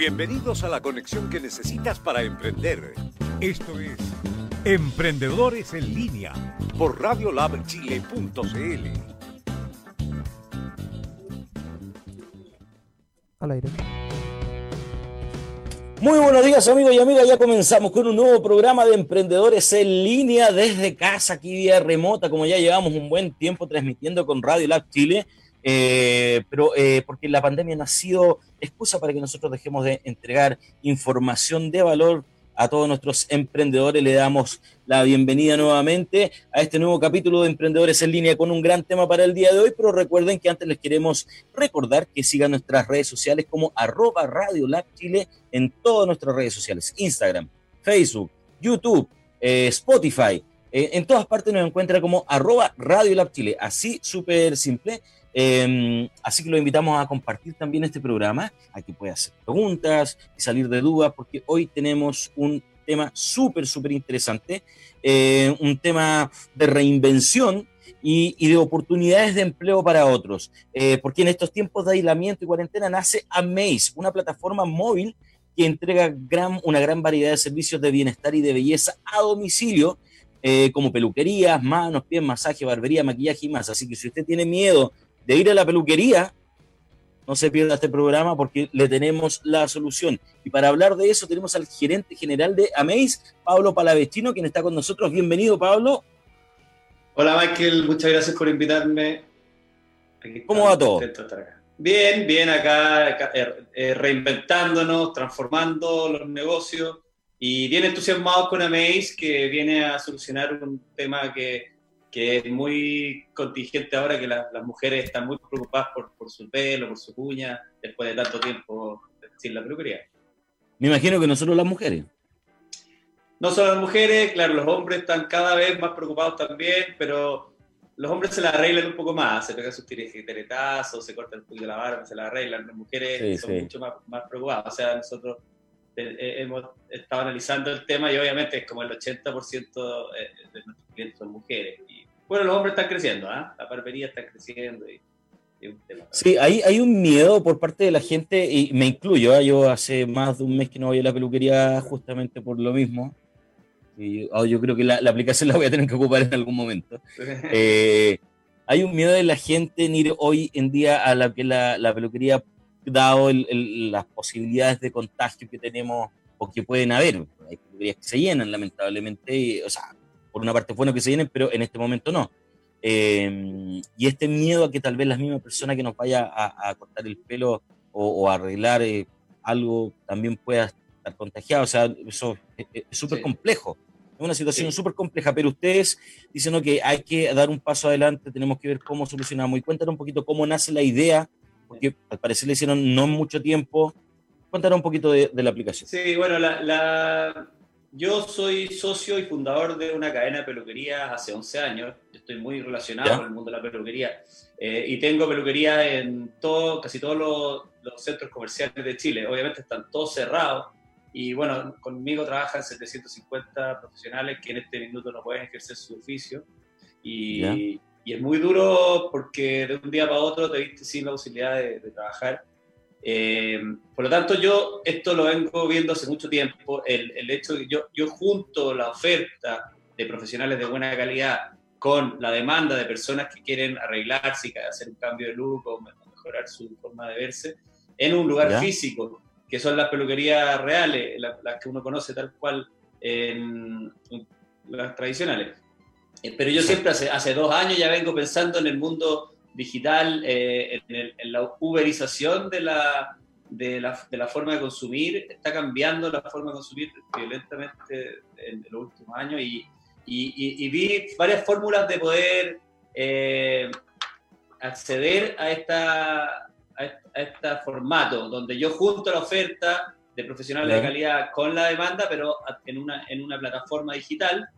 Bienvenidos a la conexión que necesitas para emprender. Esto es Emprendedores en línea por radiolabchile.cl. Al aire. Muy buenos días amigos y amigas, ya comenzamos con un nuevo programa de emprendedores en línea desde casa, aquí vía remota, como ya llevamos un buen tiempo transmitiendo con Radio Lab Chile, eh, pero eh, porque la pandemia no ha sido excusa para que nosotros dejemos de entregar información de valor a todos nuestros emprendedores. Le damos la bienvenida nuevamente a este nuevo capítulo de Emprendedores en línea con un gran tema para el día de hoy, pero recuerden que antes les queremos recordar que sigan nuestras redes sociales como arroba Radio Lab Chile en todas nuestras redes sociales, Instagram, Facebook, YouTube, eh, Spotify. Eh, en todas partes nos encuentra como arroba Radio Lab Chile, así súper simple. Eh, así que lo invitamos a compartir también este programa, a que pueda hacer preguntas y salir de dudas, porque hoy tenemos un tema súper, súper interesante, eh, un tema de reinvención y, y, de oportunidades de empleo para otros, eh, porque en estos tiempos de aislamiento y cuarentena nace Amaze, una plataforma móvil que entrega gran, una gran variedad de servicios de bienestar y de belleza a domicilio, eh, como peluquerías, manos, pies, masaje, barbería, maquillaje y más. Así que si usted tiene miedo de ir a la peluquería, no se pierda este programa porque le tenemos la solución. Y para hablar de eso tenemos al gerente general de Amaze, Pablo Palavestino, quien está con nosotros. Bienvenido, Pablo. Hola, Michael. Muchas gracias por invitarme. ¿Cómo va todo? Bien, bien acá, acá eh, reinventándonos, transformando los negocios y bien entusiasmados con Amaze, que viene a solucionar un tema que que es muy contingente ahora que la, las mujeres están muy preocupadas por, por, su pelo, por su uña, después de tanto tiempo sin la peluquería. Me imagino que no solo las mujeres. No solo las mujeres, claro, los hombres están cada vez más preocupados también, pero los hombres se la arreglan un poco más, se pegan sus tiretazos, se cortan un poquito la barba, se la arreglan, las mujeres sí, son sí. mucho más, más preocupadas, o sea, nosotros hemos estado analizando el tema y obviamente es como el 80% de nuestros clientes son mujeres. Y, bueno, los hombres están creciendo, ¿eh? la barbería está creciendo. Y, sí, hay, hay un miedo por parte de la gente, y me incluyo, ¿eh? yo hace más de un mes que no voy a la peluquería justamente por lo mismo. Y oh, yo creo que la, la, aplicación la voy a tener que ocupar en algún momento. eh, hay un miedo de la gente en ir hoy en día a la, la, la peluquería dado el, el, las posibilidades de contagio que tenemos o que pueden haber. Hay que se llenan, lamentablemente, y, o sea, por una parte es bueno que se llenen, pero en este momento no. Eh, y este miedo a que tal vez la misma persona que nos vaya a, a cortar el pelo o, o a arreglar eh, algo también pueda estar contagiado, o sea, eso es súper sí. complejo. Es una situación súper sí. compleja, pero ustedes dicen que hay que dar un paso adelante, tenemos que ver cómo solucionamos. Y cuéntanos un poquito cómo nace la idea porque al parecer le hicieron no mucho tiempo. Cuéntanos un poquito de, de la aplicación. Sí, bueno, la, la, yo soy socio y fundador de una cadena de peluquerías hace 11 años. Estoy muy relacionado ¿Ya? con el mundo de la peluquería. Eh, y tengo peluquería en todo, casi todos los, los, centros comerciales de Chile. Obviamente están todos cerrados. Y bueno, conmigo trabajan 750 profesionales que en este minuto no pueden ejercer su oficio. Y. y es muy duro porque de un día para otro te viste sin la posibilidad de, de trabajar. Eh, por lo tanto, yo esto lo vengo viendo hace mucho tiempo, el, el hecho de que yo, yo junto la oferta de profesionales de buena calidad con la demanda de personas que quieren arreglarse y hacer un cambio de look o mejorar su forma de verse en un lugar ¿Ya? físico, que son las peluquerías reales, las, las que uno conoce tal cual en, en las tradicionales. Eh, pero yo siempre hace, hace dos años ya vengo pensando en el mundo digital, eh, en, el, en, la uberización de la, de, la, de la, forma de consumir, está cambiando la forma de consumir violentamente en, los últimos años y, y, y, vi varias fórmulas de poder eh, acceder a esta a este formato, donde yo junto la oferta de profesionales de calidad con la demanda, pero en una, en una plataforma digital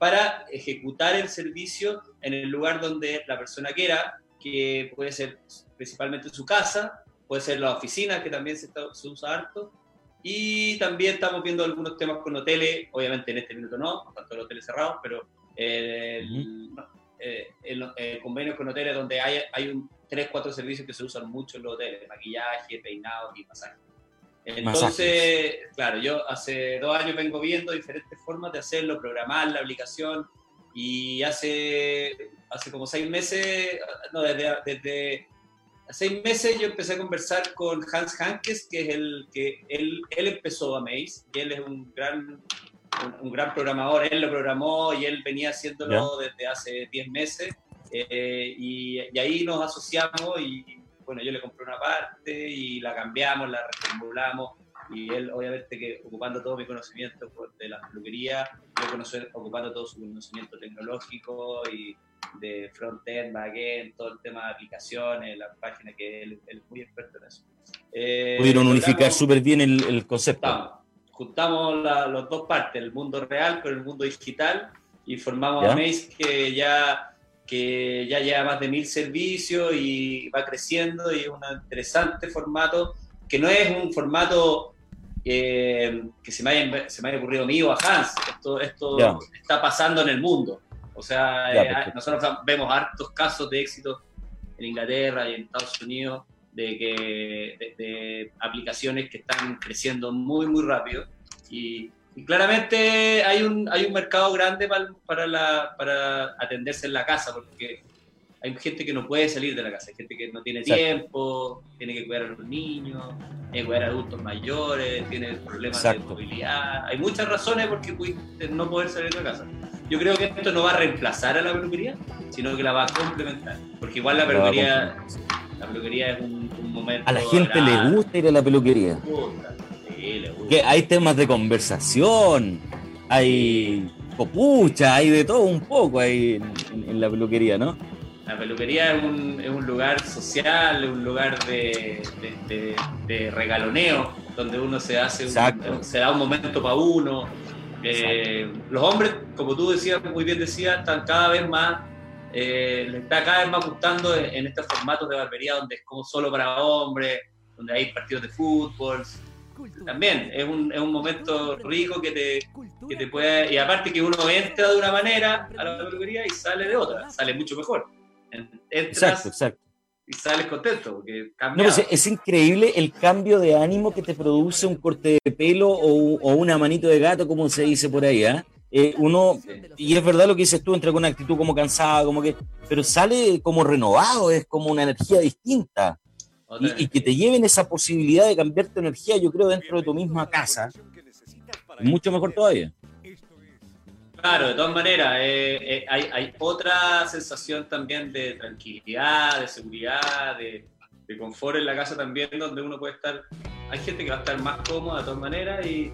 para ejecutar el servicio en el lugar donde la persona quiera, que puede ser principalmente su casa, puede ser la oficina, que también se, se usa harto, y también estamos viendo algunos temas con hoteles, obviamente en este minuto no, tanto los hoteles cerrados, pero el, eh, convenios con hoteles donde hay, hay un, tres, cuatro servicios que se usan mucho en los hoteles, maquillaje, peinados y masajes. Entonces, claro, yo hace dos años vengo viendo diferentes formas de hacerlo, programar la aplicación y hace, hace como seis meses, no, desde, desde seis meses yo empecé a conversar con Hans Hankes, que es el que él, él empezó a Maze, y él es un gran, un, gran programador, él lo programó y él venía haciéndolo desde hace diez meses, eh, y, y, ahí nos asociamos y bueno, yo le compré una parte y la cambiamos, la reformulamos y él obviamente que ocupando todo mi conocimiento de la peluquería, yo conocer, ocupando todo su conocimiento tecnológico y de front-end, back-end, todo el tema de aplicaciones, la página que él, es muy experto en eso. Eh, Pudieron unificar súper bien el, el, concepto. Juntamos, las dos partes, el mundo real con el mundo digital y formamos a Maze que ya que ya lleva más de mil servicios y va creciendo y es un interesante formato, que no es un formato eh, que se me, haya, se me haya ocurrido a mí o a Hans, esto, esto está pasando en el mundo. O sea, eh, nosotros vemos hartos casos de éxito en Inglaterra y en Estados Unidos de, que, de aplicaciones que están creciendo muy, muy rápido. Y, y claramente hay un, hay un mercado grande para, para, la, para atenderse en la casa, porque hay gente que no puede salir de la casa, hay gente que no tiene tiempo, tiene que cuidar a los niños, tiene que cuidar a adultos mayores, tiene problemas de movilidad. Hay muchas razones por qué no poder salir de la casa. Yo creo que esto no va a reemplazar a la peluquería, sino que la va a complementar. Porque igual la peluquería, la peluquería es un, momento. A la gente le gusta ir a la peluquería. Que hay temas de conversación, hay copucha, hay de todo un poco ahí en, la peluquería, ¿no? La peluquería es un, es un lugar social, un lugar de, de, regaloneo, donde uno se hace un, se da un momento para uno. Eh, los hombres, como tú decías, muy bien decías, están cada vez más, eh, les está cada vez más gustando en, en, estos formatos de barbería donde es como solo para hombres, donde hay partidos de fútbol, también es un, es un momento rico que te, que te puede. Y aparte que uno entra de una manera a la peluquería y sale de otra, sale mucho mejor. exacto, exacto. Y sales contento, porque no, pues es, increíble el cambio de ánimo que te produce un corte de pelo o, o una manito de gato, como se dice por ahí, ¿ah? ¿eh? uno, y es verdad lo que dices tú, entra con una actitud como cansada, como que, pero sale como renovado, es como una energía distinta y, que te lleven esa posibilidad de cambiar tu energía, yo creo, dentro de tu misma casa, mucho mejor todavía. Claro, de todas maneras, eh, eh, hay, hay, otra sensación también de tranquilidad, de seguridad, de, de, confort en la casa también, donde uno puede estar, hay gente que va a estar más cómoda de todas maneras y,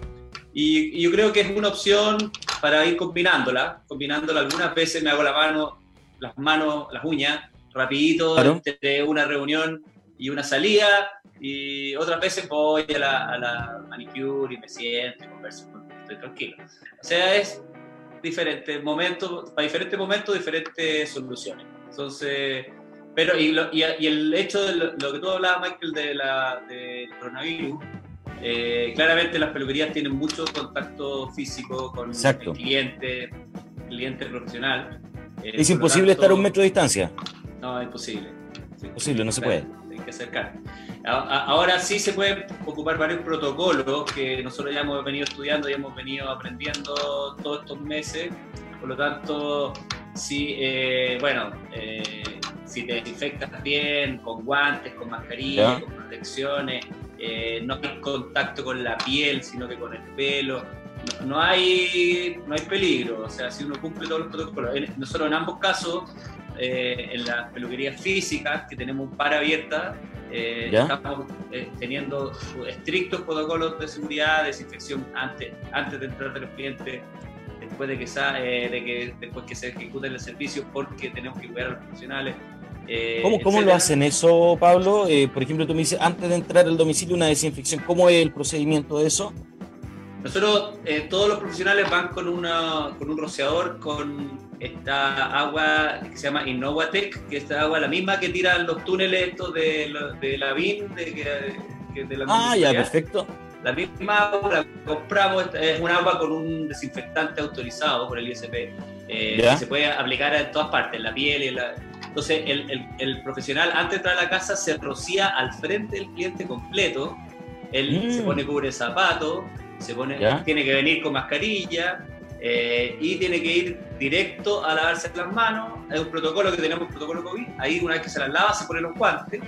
y, yo creo que es una opción para ir combinándola, combinándola. Algunas veces me hago la mano, las manos, las uñas, rapidito, entre una reunión y una salida, y otras veces voy a la, a la manicure y me siento y converso, estoy tranquilo. O sea, es diferente momento, para diferentes momentos, diferentes soluciones. Entonces, pero y, y, y el hecho de lo, que tú hablabas, Michael, de la, del coronavirus, eh, claramente las peluquerías tienen mucho contacto físico con el cliente, cliente profesional. Eh, ¿Es imposible estar a un metro de distancia? No, es imposible. Es imposible, no se puede que acercar. Ahora sí se pueden ocupar varios protocolos que nosotros ya hemos venido estudiando y hemos venido aprendiendo todos estos meses. Por lo tanto, si, eh, bueno, eh, si te desinfectas bien, con guantes, con mascarilla, con protecciones, eh, no hay contacto con la piel, sino que con el pelo. No, hay, no hay peligro, o sea, si uno cumple todos los protocolos. nosotros en ambos casos eh, en las peluquerías físicas, que tenemos un par abierta, eh, estamos eh, teniendo estrictos protocolos de seguridad, desinfección antes, antes de entrar de los clientes, después de que, de que, después que se ejecute el servicio, porque tenemos que cuidar a los profesionales. Eh, ¿Cómo, cómo lo hacen eso, Pablo? Eh, por ejemplo, tú me dices, antes de entrar al domicilio, una desinfección. ¿Cómo es el procedimiento de eso? Nosotros, eh, todos los profesionales van con, una, con un rociador, con esta agua que se llama Innovatec, que es esta agua la misma que tiran los túneles estos de, de la BIN, de, de la Ah, ya, perfecto. La misma agua la compramos, es un agua con un desinfectante autorizado por el ISP, eh, que se puede aplicar en todas partes, en la piel y en la... Entonces, el, el, el, profesional antes de entrar a la casa se rocía al frente del cliente completo, él se mm. pone cubre zapato, se pone, tiene que venir con mascarilla eh, y tiene que ir directo a lavarse las manos. Es un protocolo que tenemos, protocolo COVID. Ahí una vez que se las lava se ponen los guantes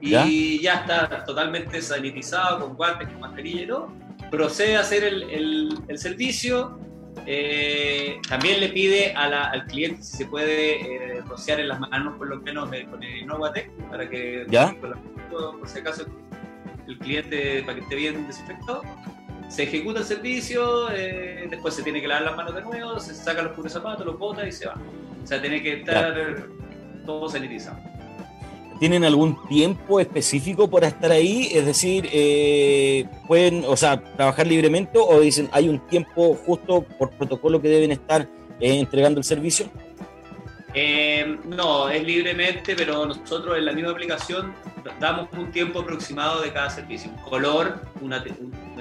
y ¿Ya? está totalmente sanitizado con guantes, con mascarilla y todo. Procede a hacer el, el, servicio. Eh, también le pide al cliente si se puede eh, rociar en las manos por lo menos con el Innovatec para que ¿Ya? por si acaso el cliente para que esté bien desinfectado se ejecuta el servicio, eh, después se tiene que lavar las manos de nuevo, se saca los puros zapatos, los bota y se va. O sea, tiene que estar todo sanitizado. ¿Tienen algún tiempo específico para estar ahí? Es decir, eh, pueden, o sea, trabajar libremente o dicen hay un tiempo justo por protocolo que deben estar eh, entregando el servicio? no, es libremente, pero nosotros en la misma aplicación damos un tiempo aproximado de cada servicio. Un color, una,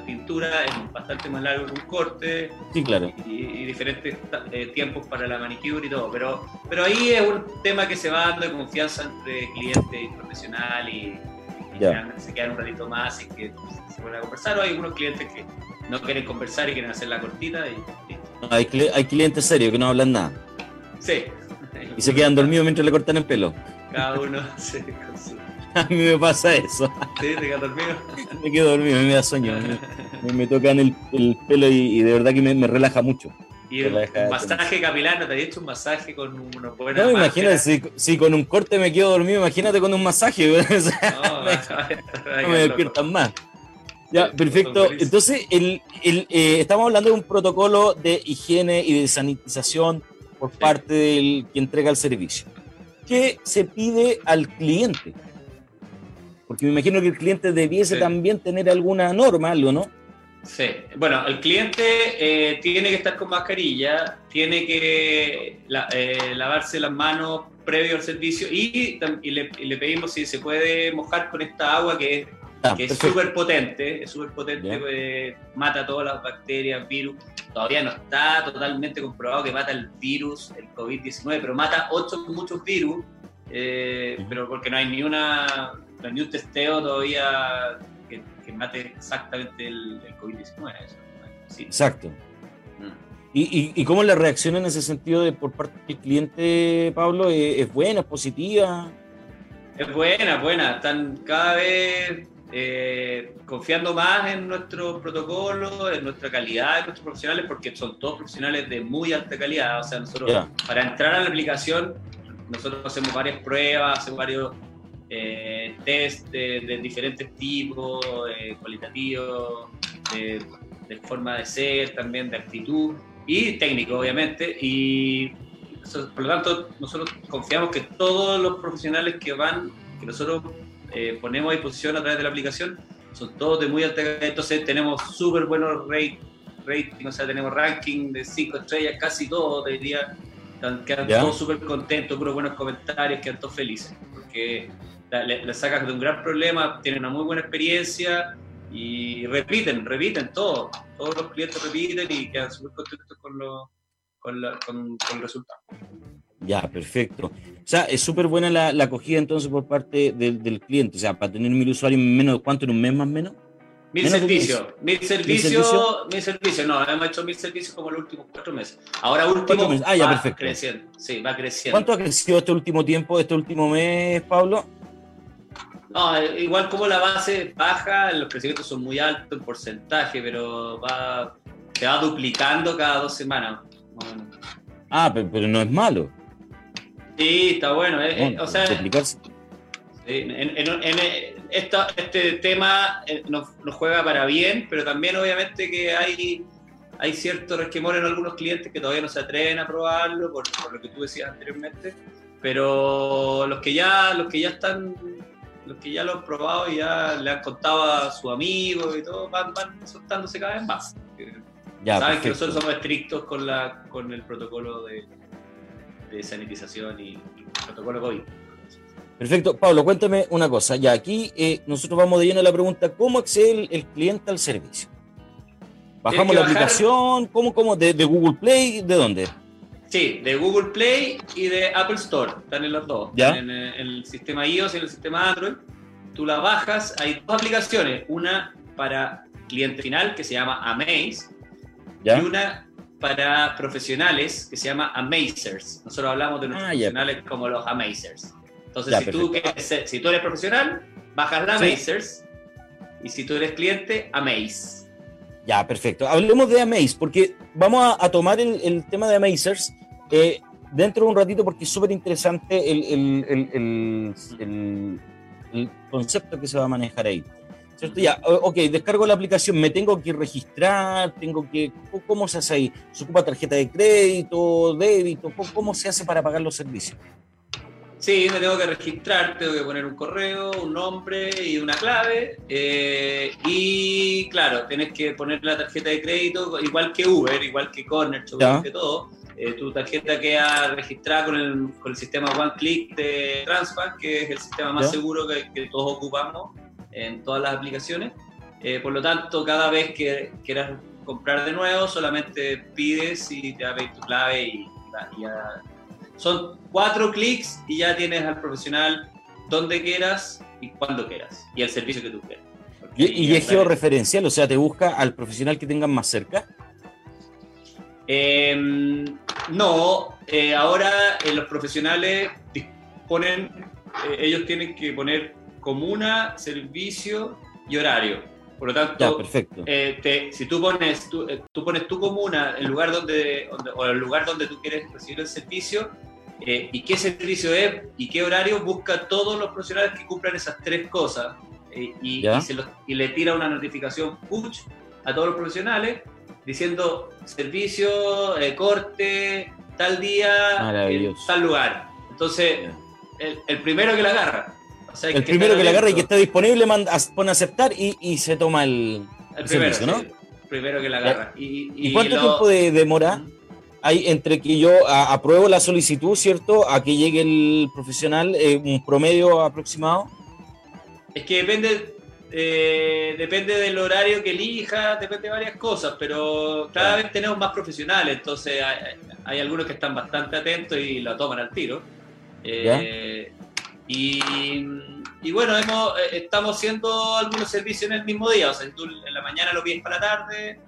pintura es bastante más largo que un corte. Sí, claro. Y, diferentes eh, tiempos para la manicure y todo. Pero, pero ahí es un tema que se va dando de confianza entre cliente y profesional y, se quedan un ratito más y que se vuelven a conversar. O hay algunos clientes que no quieren conversar y quieren hacer la cortita. Y, hay, hay clientes serios que no hablan nada. Sí. Y se quedan dormidos mientras le cortan el pelo. Cada uno sí, A mí me pasa eso. ¿Sí? ¿Te quedas dormido? me quedo dormido, me da sueño. Me, tocan el, pelo y, de verdad que me, relaja mucho. ¿Y el masaje capilar? ¿No te has hecho un masaje con unos buenos No, imagínate, si, con un corte me quedo dormido, imagínate con un masaje. no, me despiertan más. Ya, perfecto. Entonces, el, el, eh, estamos hablando de un protocolo de higiene y de sanitización por parte del que entrega el servicio. ¿Qué se pide al cliente? Porque me imagino que el cliente debiese también tener alguna norma, algo, ¿no? Sí, bueno, el cliente eh, tiene que estar con mascarilla, tiene que eh, lavarse las manos previo al servicio y, le, pedimos si se puede mojar con esta agua que es ah, que es súper potente, es súper potente, eh, mata todas las bacterias, virus. Todavía no está totalmente comprobado que mata el virus, el COVID-19, pero mata otros muchos virus, pero porque no hay ni una ni un testeo todavía que, mate exactamente el, COVID-19. Exacto. Mm. ¿Y, y, cómo la reacción en ese sentido de por parte del cliente, Pablo? ¿Es, buena, es positiva? Es buena, buena. Están cada vez eh, confiando más en nuestro protocolo, en nuestra calidad de nuestros profesionales, porque son todos profesionales de muy alta calidad. O sea, nosotros, para entrar a la aplicación, nosotros hacemos varias pruebas, hacemos varios eh, test de, diferentes tipos, eh, cualitativos, de, forma de ser, también de actitud y técnico, obviamente. Y por lo tanto, nosotros confiamos que todos los profesionales que van, que nosotros eh, ponemos a disposición a través de la aplicación, son todos de muy alta calidad. Entonces, tenemos súper buenos rating, o sea, tenemos ranking de 5 estrellas, casi todos, diría. Quedan todos súper contentos, puros buenos comentarios, quedan todos felices. Porque le, sacas de un gran problema, tienen una muy buena experiencia y repiten, repiten todo. Todos los clientes repiten y quedan súper contentos con, con, el resultado. Ya, perfecto. O sea, es súper buena la, acogida entonces por parte del, cliente. O sea, para tener mil usuarios menos, ¿cuánto en un mes más o menos? Mil servicios, mil servicios, mil servicios, no, hemos hecho mil servicios como los últimos cuatro meses. Ahora último ah, ya, va creciendo, sí, va creciendo. ¿Cuánto ha crecido este último tiempo, este último mes, Pablo? No, igual como la base baja, los crecimientos son muy altos en porcentaje, pero va, se va duplicando cada dos semanas. Ah, pero, no es malo. Sí, está bueno. Eh, eh, o sea, este tema eh, nos, juega para bien, pero también obviamente que hay, hay cierto resquemor en algunos clientes que todavía no se atreven a probarlo, por, por lo que tú decías anteriormente. pero los que ya, los que ya están, los que ya lo han probado y ya le han contado a sus amigos y todo, van, van soltándose cada vez más. Ya, Saben que nosotros somos estrictos con, la, con el protocolo de, de sanitización y, protocolo COVID. Perfecto. Pablo, cuéntame una cosa. Ya aquí eh, nosotros vamos de lleno a la pregunta, ¿cómo accede el, cliente al servicio? ¿Bajamos la aplicación? ¿Cómo, cómo? ¿De, Google Play? ¿De dónde? Sí, de Google Play y de Apple Store. Están en los dos. ¿Ya? En, el sistema iOS y en el sistema Android. Tú la bajas. Hay dos aplicaciones. Una para cliente final que se llama Amaze. ¿Ya? Y una para profesionales que se llama Amazers. Nosotros hablamos de los ah, profesionales como los Amazers. Entonces, si, tú si, tú eres profesional, bajas la Amazers. Y si tú eres cliente, Amaze. Ya, perfecto. Hablemos de Amaze, porque vamos a, tomar el, tema de Amazers eh, dentro de un ratito, porque es súper interesante el, el concepto que se va a manejar ahí. ¿Cierto? Ya, ok, descargo la aplicación, me tengo que registrar, tengo que, ¿cómo se hace ahí? ¿Se ocupa tarjeta de crédito, débito? ¿Cómo se hace para pagar los servicios? Sí, me tengo que registrar, tengo que poner un correo, un nombre y una clave. Eh, y claro, tienes que poner la tarjeta de crédito, igual que Uber, igual que Corner, igual que todo. Eh, tu tarjeta queda registrada con el, con el sistema One Click de Transbank, que es el sistema más seguro que, que todos ocupamos en todas las aplicaciones. Eh, por lo tanto, cada vez que quieras comprar de nuevo, solamente pides y te va a pedir tu clave y, ya. Son cuatro clics y ya tienes al profesional donde quieras y cuando quieras y el servicio que tú quieras. ¿Y, es georreferencial? O sea, ¿te busca al profesional que tengan más cerca? Em, no, eh, ahora eh, los profesionales disponen, ellos tienen que poner comuna, servicio y horario. Por lo tanto, perfecto. Eh, si tú pones, eh, tú, pones tu comuna, el lugar donde, o el lugar donde tú quieres recibir el servicio, eh, y qué servicio es y qué horario, busca todos los profesionales que cumplan esas tres cosas y, y, le tira una notificación push a todos los profesionales diciendo servicio, corte, tal día, tal lugar. Entonces, el, el primero que la agarra el primero que la agarra y que está disponible manda, pone aceptar y, se toma el, el, primero, servicio, ¿no? primero que la agarra. ¿Y, cuánto tiempo de demora hay entre que yo apruebo la solicitud, ¿cierto? A que llegue el profesional, eh, un promedio aproximado? Es que depende, eh, depende del horario que elija, depende de varias cosas, pero cada vez tenemos más profesionales, entonces hay, algunos que están bastante atentos y lo toman al tiro. Eh, y, bueno, hemos, eh, estamos haciendo algunos servicios en el mismo día. O sea, tú en la mañana lo pides para la tarde,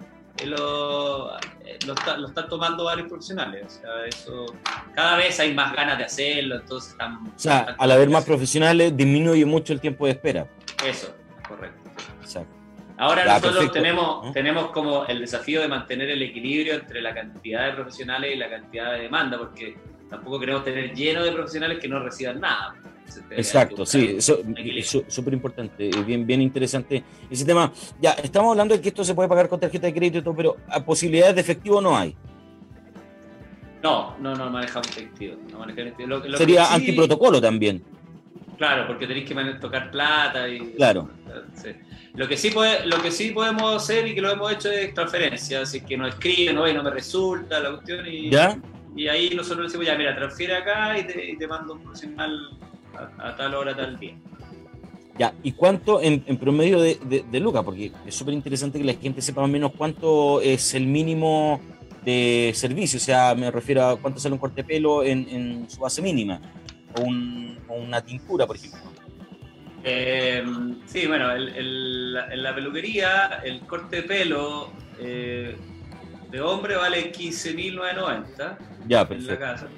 lo, lo, están tomando varios profesionales. O sea, eso, cada vez hay más ganas de hacerlo, entonces están... O sea, al haber más profesionales disminuye mucho el tiempo de espera. Eso, correcto. Ahora nosotros tenemos, tenemos como el desafío de mantener el equilibrio entre la cantidad de profesionales y la cantidad de demanda, porque tampoco queremos tener lleno de profesionales que no reciban nada. Exacto, sí, súper importante, bien, bien interesante ese tema. Ya, estamos hablando de que esto se puede pagar con tarjeta de crédito y todo, pero ¿a posibilidades de efectivo no hay. No, no, no manejamos efectivo. Sería antiprotocolo también. Claro, porque tenéis que tocar plata y. Claro. Lo que sí puede, lo que sí podemos hacer y que lo hemos hecho es transferencia, así que nos escriben, no, no me resulta la cuestión y. ¿Ya? Y ahí nosotros decimos, ya, mira, transfiere acá y te, y te mando un profesional a, tal hora, tal día. Ya, ¿y cuánto en, promedio de, de, Lucas? Porque es súper interesante que la gente sepa más o menos cuánto es el mínimo de servicio, o sea, me refiero a cuánto sale un corte de pelo en, su base mínima, o, una tintura, por ejemplo. Em, sí, bueno, en la peluquería el corte de pelo eh, de hombre vale 15.990 ya, en la casa.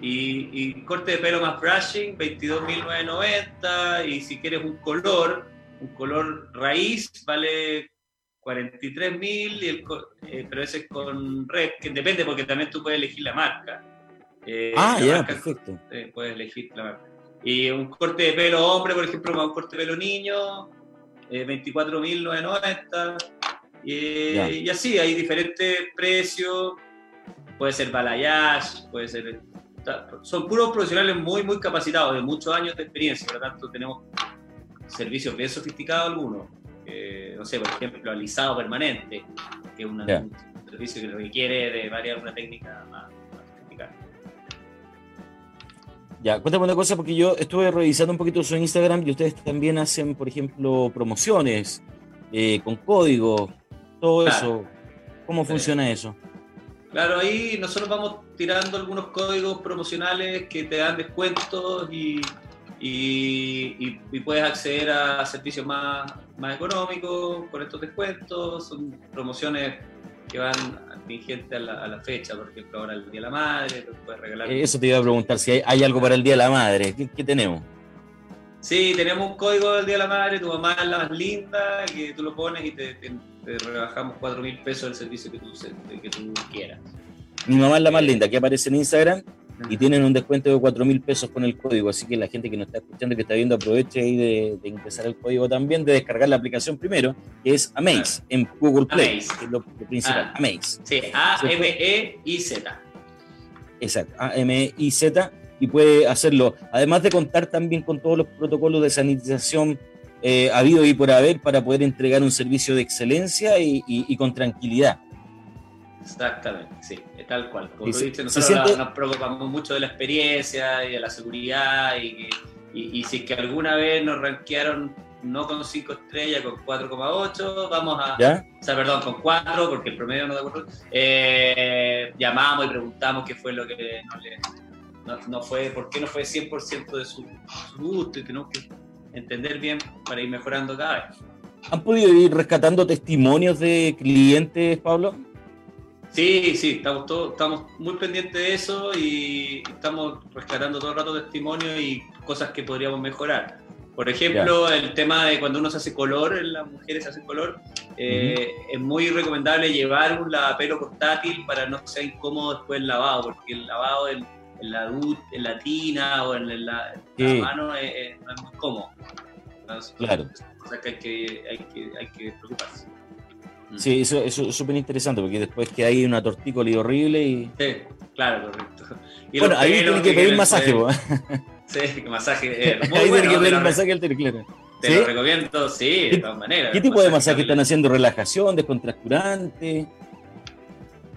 Y, corte de pelo más brushing, 22.990. Y si quieres un color, un color raíz, vale 43.000. Y el, eh, pero ese es con red, que depende porque también tú puedes elegir la marca. Eh, ah, ya, perfecto. Eh, puedes elegir la marca. Y un corte de pelo hombre, por ejemplo, más un corte de pelo niño, 24.990. Y, y así, hay diferentes precios. Puede ser balayage, puede ser son puros profesionales muy, muy capacitados, de muchos años de experiencia, por lo tanto tenemos servicios bien sofisticados algunos. Eh, no sé, por ejemplo, alisado permanente, que es un servicio que requiere de varias una técnica más, Ya, cuéntame una cosa, porque yo estuve revisando un poquito su Instagram y ustedes también hacen, por ejemplo, promociones eh, con código, todo eso. ¿Cómo funciona eso? Claro, ahí nosotros vamos tirando algunos códigos promocionales que te dan descuentos y, y, puedes acceder a servicios más, más económicos con estos descuentos. Son promociones que van vigentes a la, a la fecha, por ejemplo, ahora el Día de la Madre, te puedes regalar. Eso te iba a preguntar, si hay, algo para el Día de la Madre, ¿qué, tenemos? Sí, tenemos un código del Día de la Madre, tu mamá es la más linda, que tú lo pones y te te rebajamos 4 mil pesos del servicio que tú, que tú quieras. Mi mamá es la más linda, que aparece en Instagram y tienen un descuento de 4 mil pesos con el código. Así que la gente que nos está escuchando y que está viendo, aproveche ahí de, de, ingresar el código también, de descargar la aplicación primero, que es Amaze en Google Play, que es lo, principal. Ah, Amaze. Sí, A-M-E-I-Z. Exacto, A-M-E-I-Z. Y puede hacerlo, además de contar también con todos los protocolos de sanitización eh, habido y por haber para poder entregar un servicio de excelencia y, con tranquilidad. Exactamente, sí, tal cual. Como tú dices, nosotros nos preocupamos mucho de la experiencia y de la seguridad y, y, si es que alguna vez nos rankearon no con 5 estrellas, con 4,8, vamos a... ¿Ya? O sea, perdón, con 4, porque el promedio no da acuerdo. Eh, llamamos y preguntamos qué fue lo que no le... No, fue, ¿por qué no fue 100% de su, su gusto? Y tenemos que entender bien para ir mejorando cada vez. ¿Han podido ir rescatando testimonios de clientes, Pablo? Sí, sí, estamos, todos, estamos muy pendientes de eso y estamos rescatando todo el rato testimonios y cosas que podríamos mejorar. Por ejemplo, el tema de cuando uno se hace color, las mujeres se hacen color, eh, es muy recomendable llevar un lavapelo portátil para no sea incómodo después el lavado, porque el lavado en, la, en la tina o en la, mano es, no es muy cómodo. claro. O sea que hay que, hay que, hay que preocuparse. Mm. Sí, eso, eso es súper interesante porque después que hay una tortícola horrible y. Sí, claro, correcto. Y bueno, ahí tiene que pedir masaje, Sí, masaje. Eh, ahí tiene que pedir masaje al claro. Te lo recomiendo, sí, de todas maneras. ¿Qué tipo de masaje están haciendo? ¿Relajación, descontracturante?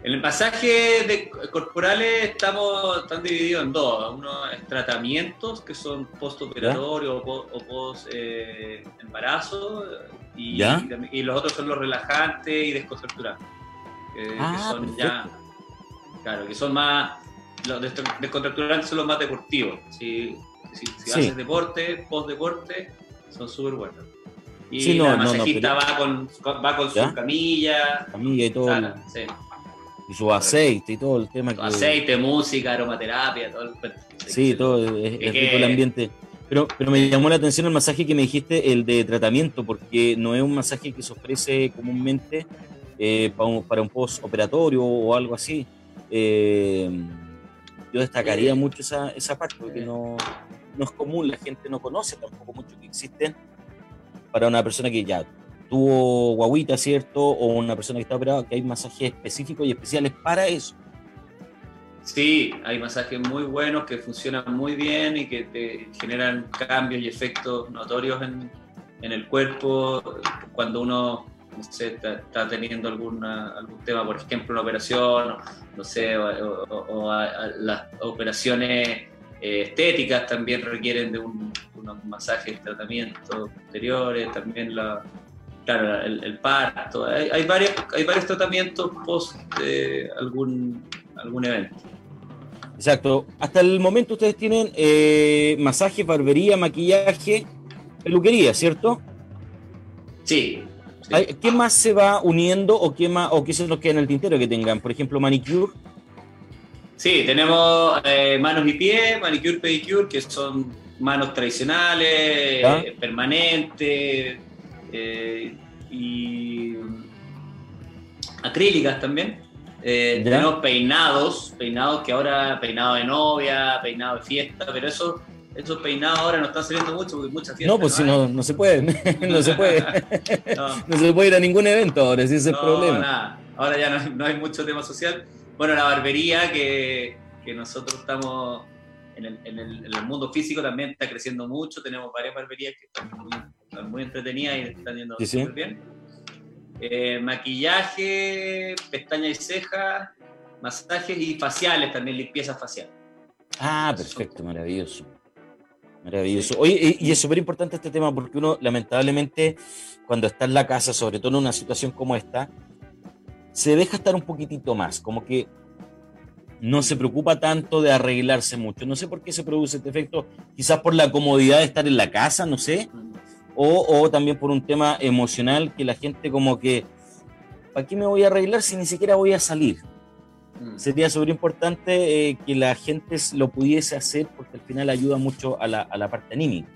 En el masaje de corporales estamos están divididos en dos. Uno es tratamientos, que son postoperatorio o, post eh, embarazo, y, y, los otros son los relajantes y descontracturantes. que ah, son ya, claro, que son más, los descontracturantes son los más deportivos. Si, si, haces deporte, post deporte, son súper buenos. Y la masajista va con, va con su camilla. Camilla y todo. sí y su aceite y todo el tema. Que... Aceite, música, aromaterapia, todo el... Sí, todo, es, el ambiente. Pero, pero me llamó la atención el masaje que me dijiste, el de tratamiento, porque no es un masaje que se ofrece comúnmente eh, para, un, para un postoperatorio o algo así. Eh, yo destacaría mucho esa, esa parte, porque no, no es común, la gente no conoce tampoco mucho que existen para una persona que ya tuvo guaguita, ¿cierto? O una persona que está operada, que hay masajes específicos y especiales para eso. Sí, hay masajes muy buenos que funcionan muy bien y que te generan cambios y efectos notorios en, el cuerpo cuando uno está, teniendo alguna, algún tema, por ejemplo, una operación, no sé, o, las operaciones eh, estéticas también requieren de un, unos masajes, tratamientos posteriores, también la, claro, el, parto, hay, varios, hay varios tratamientos post de algún, algún evento. Exacto. Hasta el momento ustedes tienen eh, masaje, barbería, maquillaje, peluquería, ¿cierto? Sí. ¿Qué más se va uniendo o qué, más, o qué se nos queda en el tintero que tengan? Por ejemplo, manicure. Sí, tenemos eh, manos y pies, manicure, pedicure, que son manos tradicionales, permanentes, eh, y acrílicas también. Eh, tenemos peinados, peinados que ahora, peinado de novia, peinado de fiesta, pero eso, esos peinados ahora no están saliendo mucho porque muchas fiestas. No, pues si no, no se puede, no se puede. no. se puede ir a ningún evento ahora, ese es el problema. Ahora ya no, hay mucho tema social. Bueno, la barbería que, porque nosotros estamos en el, en, el, mundo físico también está creciendo mucho, tenemos varias barberías que están muy, entretenidas y están yendo súper bien. Eh, maquillaje, pestañas y cejas, masajes y faciales también, limpieza facial. Ah, perfecto, maravilloso. Maravilloso. Oye, y es súper importante este tema porque uno, lamentablemente, cuando está en la casa, sobre todo en una situación como esta, se deja estar un poquitito más, como que no se preocupa tanto de arreglarse mucho. No sé por qué se produce este efecto, quizás por la comodidad de estar en la casa, no sé, o, o también por un tema emocional que la gente como que, ¿para qué me voy a arreglar si ni siquiera voy a salir? Mm. Sería súper importante eh, que la gente lo pudiese hacer porque al final ayuda mucho a la, a la parte anímica.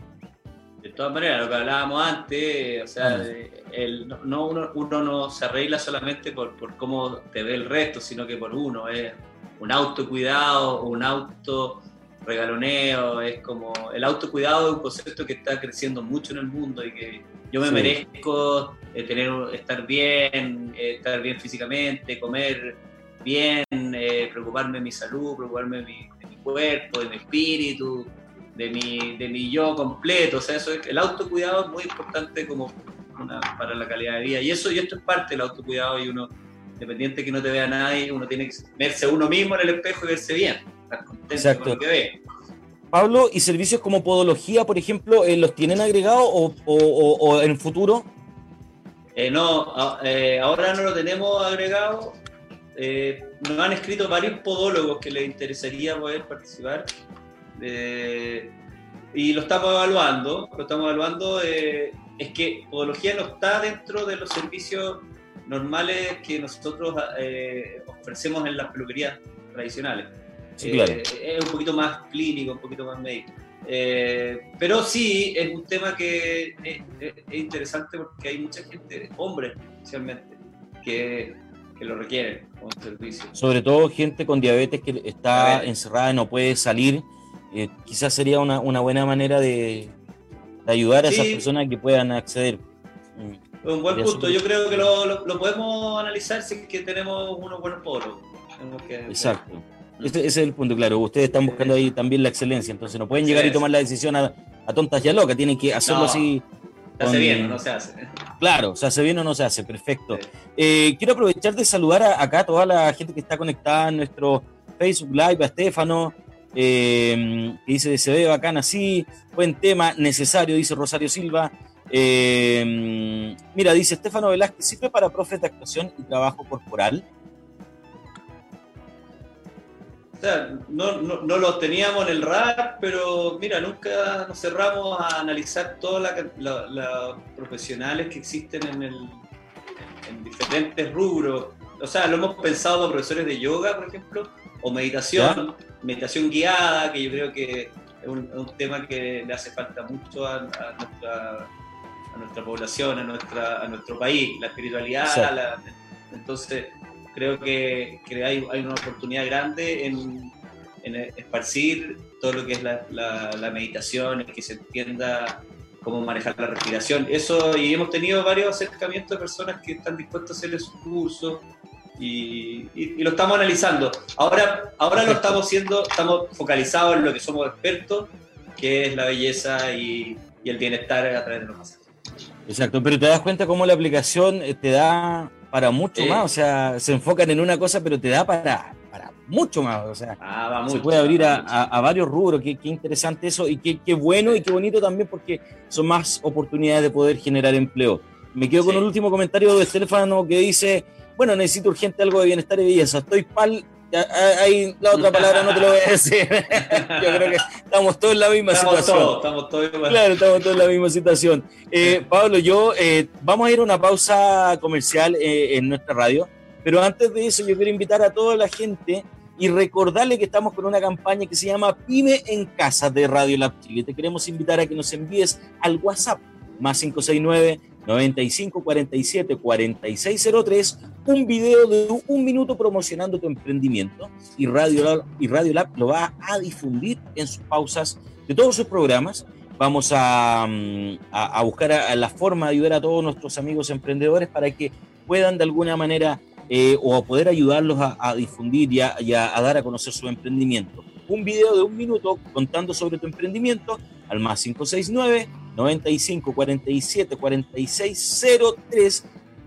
De todas maneras, lo que hablábamos antes, o sea, el, no, uno, uno, no se arregla solamente por, por, cómo te ve el resto, sino que por uno. Es un autocuidado, un auto regaloneo, es como el autocuidado es un concepto que está creciendo mucho en el mundo y que yo me merezco eh, tener, estar bien, eh, estar bien físicamente, comer bien, eh, preocuparme de mi salud, preocuparme de mi, de mi, cuerpo, de mi espíritu, de mi, de mi yo completo. O sea, eso es, el autocuidado es muy importante como para la calidad de vida. Y eso y esto es parte del autocuidado y uno, independiente que no te vea nadie, uno tiene que verse uno mismo en el espejo y verse bien, estar contento Exacto. con lo que ve. Pablo, ¿y servicios como podología, por ejemplo, eh, los tienen agregados o, o, o, en futuro? Eh, no, ahora no lo tenemos agregado eh, nos han escrito varios podólogos que les interesaría poder participar eh, y lo estamos evaluando. Lo estamos evaluando. Eh, es que podología no está dentro de los servicios normales que nosotros ofrecemos en las peluquerías tradicionales. es un poquito más clínico, un poquito más médico. pero sí, es un tema que es, es, interesante porque hay mucha gente, hombres especialmente, que que lo requieren como servicio. Sobre todo gente con diabetes que está encerrada y no puede salir. Eh, quizás sería una, una, buena manera de, ayudar a esas personas que puedan acceder. Mm. Un buen punto. Yo creo que lo, lo, podemos analizar si es que tenemos unos buenos poros. Exacto. Ese, ese, es el punto, claro. Ustedes están buscando ahí también la excelencia, entonces no pueden llegar y tomar la decisión a, a tontas ya locas, tienen que hacerlo así ¿Se hace bien o no se hace? Claro, se hace bien o no se hace, perfecto. Eh, quiero aprovechar de saludar acá a toda la gente que está conectada en nuestro Facebook Live, a Estefano, eh, que dice, se ve bacán así, buen tema, necesario, dice Rosario Silva. Eh, mira, dice Estefano Velázquez, ¿sirve para profes de actuación y trabajo corporal? O sea, no, no, no, los teníamos en el rap, pero mira, nunca nos cerramos a analizar todas las profesionales que existen en, el, en diferentes rubros. O sea, lo hemos pensado profesores de yoga, por ejemplo, o meditación, meditación guiada, que yo creo que es un, tema que le hace falta mucho a, nuestra, a nuestra, población, a, nuestra, a nuestro país, la espiritualidad. entonces, creo que, hay, una oportunidad grande en, esparcir todo lo que es la, la, meditación, que se entienda cómo manejar la respiración. Eso, y hemos tenido varios acercamientos de personas que están dispuestas a hacer esos cursos y, lo estamos analizando. Ahora, ahora lo estamos haciendo, estamos focalizados en lo que somos expertos, que es la belleza y, y el bienestar a través de los masajes. Exacto, pero te das cuenta cómo la aplicación eh, te da para mucho más, o sea, se enfocan en una cosa, pero te da para, para mucho más, o sea, ah, se puede abrir a, varios rubros, qué, qué interesante eso, y qué, qué, bueno y qué bonito también porque son más oportunidades de poder generar empleo. Me quedo con un último comentario de Estefano que dice, bueno, necesito urgente algo de bienestar y belleza, estoy pal ahí la otra palabra no te lo voy a decir. Yo creo que estamos todos en la misma situación. estamos todos Claro, estamos todos en la misma situación. Eh, Pablo, yo eh, vamos a ir a una pausa comercial eh, en nuestra radio, pero antes de eso yo quiero invitar a toda la gente y recordarle que estamos con una campaña que se llama Pyme en Casa de Radio Lab Chile. Te queremos invitar a que nos envíes al WhatsApp más 569 95 47 4603 un video de un minuto promocionando tu emprendimiento y Radio, Lab, y Radio Lab lo va a difundir en sus pausas de todos sus programas. Vamos a, mm, a, buscar la forma de ayudar a todos nuestros amigos emprendedores para que puedan de alguna manera eh, o poder ayudarlos a, difundir y, a, dar a conocer su emprendimiento. Un video de un minuto contando sobre tu emprendimiento al más 569 95 47 46 03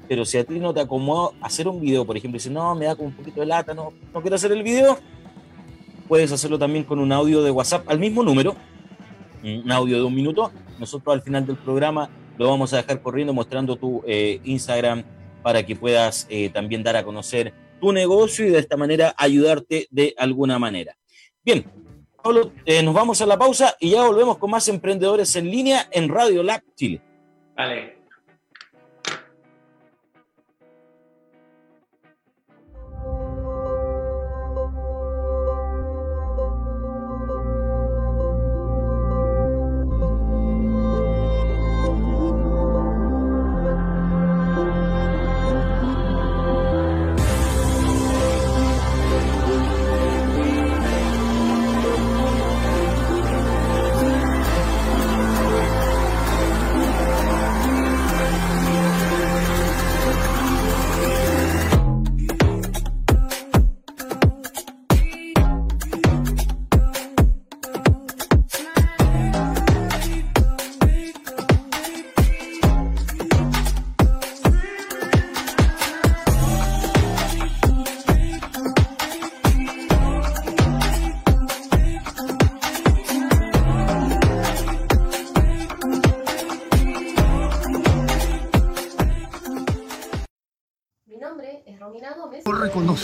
pero si a ti no te acomoda hacer un video, por ejemplo, y dices, no, me da como un poquito de lata, no, no quiero hacer el video, puedes hacerlo también con un audio de WhatsApp al mismo número, un audio de un minuto. Nosotros al final del programa lo vamos a dejar corriendo mostrando tu eh, Instagram para que puedas eh, también dar a conocer tu negocio y de esta manera ayudarte de alguna manera. Bien, Pablo, eh, nos vamos a la pausa y ya volvemos con más emprendedores en línea en Radio Lab Chile. Vale.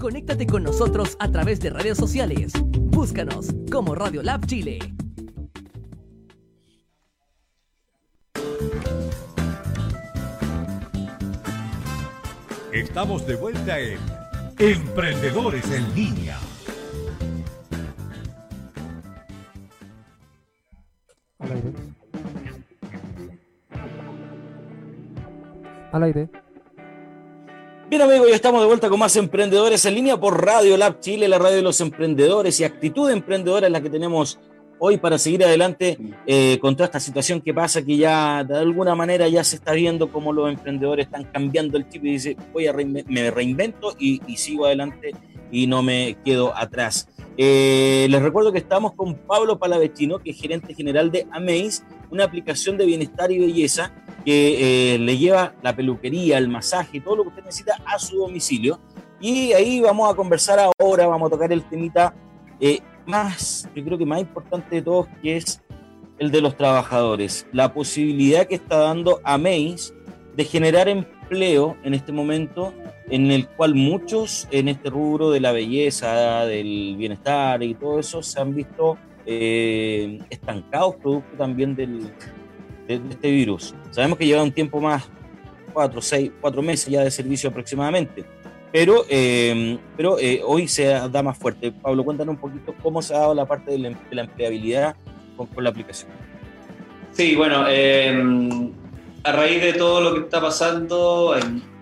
Conéctate con nosotros a través de redes sociales. Búscanos como Radio Lab Chile. Estamos de vuelta en Emprendedores en Línea. Al aire. Al aire. Bien amigos, ya estamos de vuelta con más emprendedores en línea por Radio Lab Chile, la radio de los emprendedores y actitud emprendedora en la que tenemos hoy para seguir adelante eh, con toda esta situación que pasa, que ya de alguna manera ya se está viendo cómo los emprendedores están cambiando el chip y dice, voy a me reinvento y, sigo adelante y no me quedo atrás. Eh, les recuerdo que estamos con Pablo Palavecino, que es gerente general de Amaze, una aplicación de bienestar y belleza que eh, le lleva la peluquería, el masaje, todo lo que usted necesita a su domicilio. Y ahí vamos a conversar ahora, vamos a tocar el temita eh, más, yo creo que más importante de todos, que es el de los trabajadores. La posibilidad que está dando Amaze de generar empleo en este momento en el cual muchos en este rubro de la belleza, del bienestar y todo eso se han visto eh, estancados producto también del, de, este virus. Sabemos que lleva un tiempo más, cuatro, seis, cuatro meses ya de servicio aproximadamente, pero, eh, pero eh, hoy se da más fuerte. Pablo, cuéntanos un poquito cómo se ha dado la parte de la, empleabilidad con, la aplicación. Sí, bueno, eh, a raíz de todo lo que está pasando,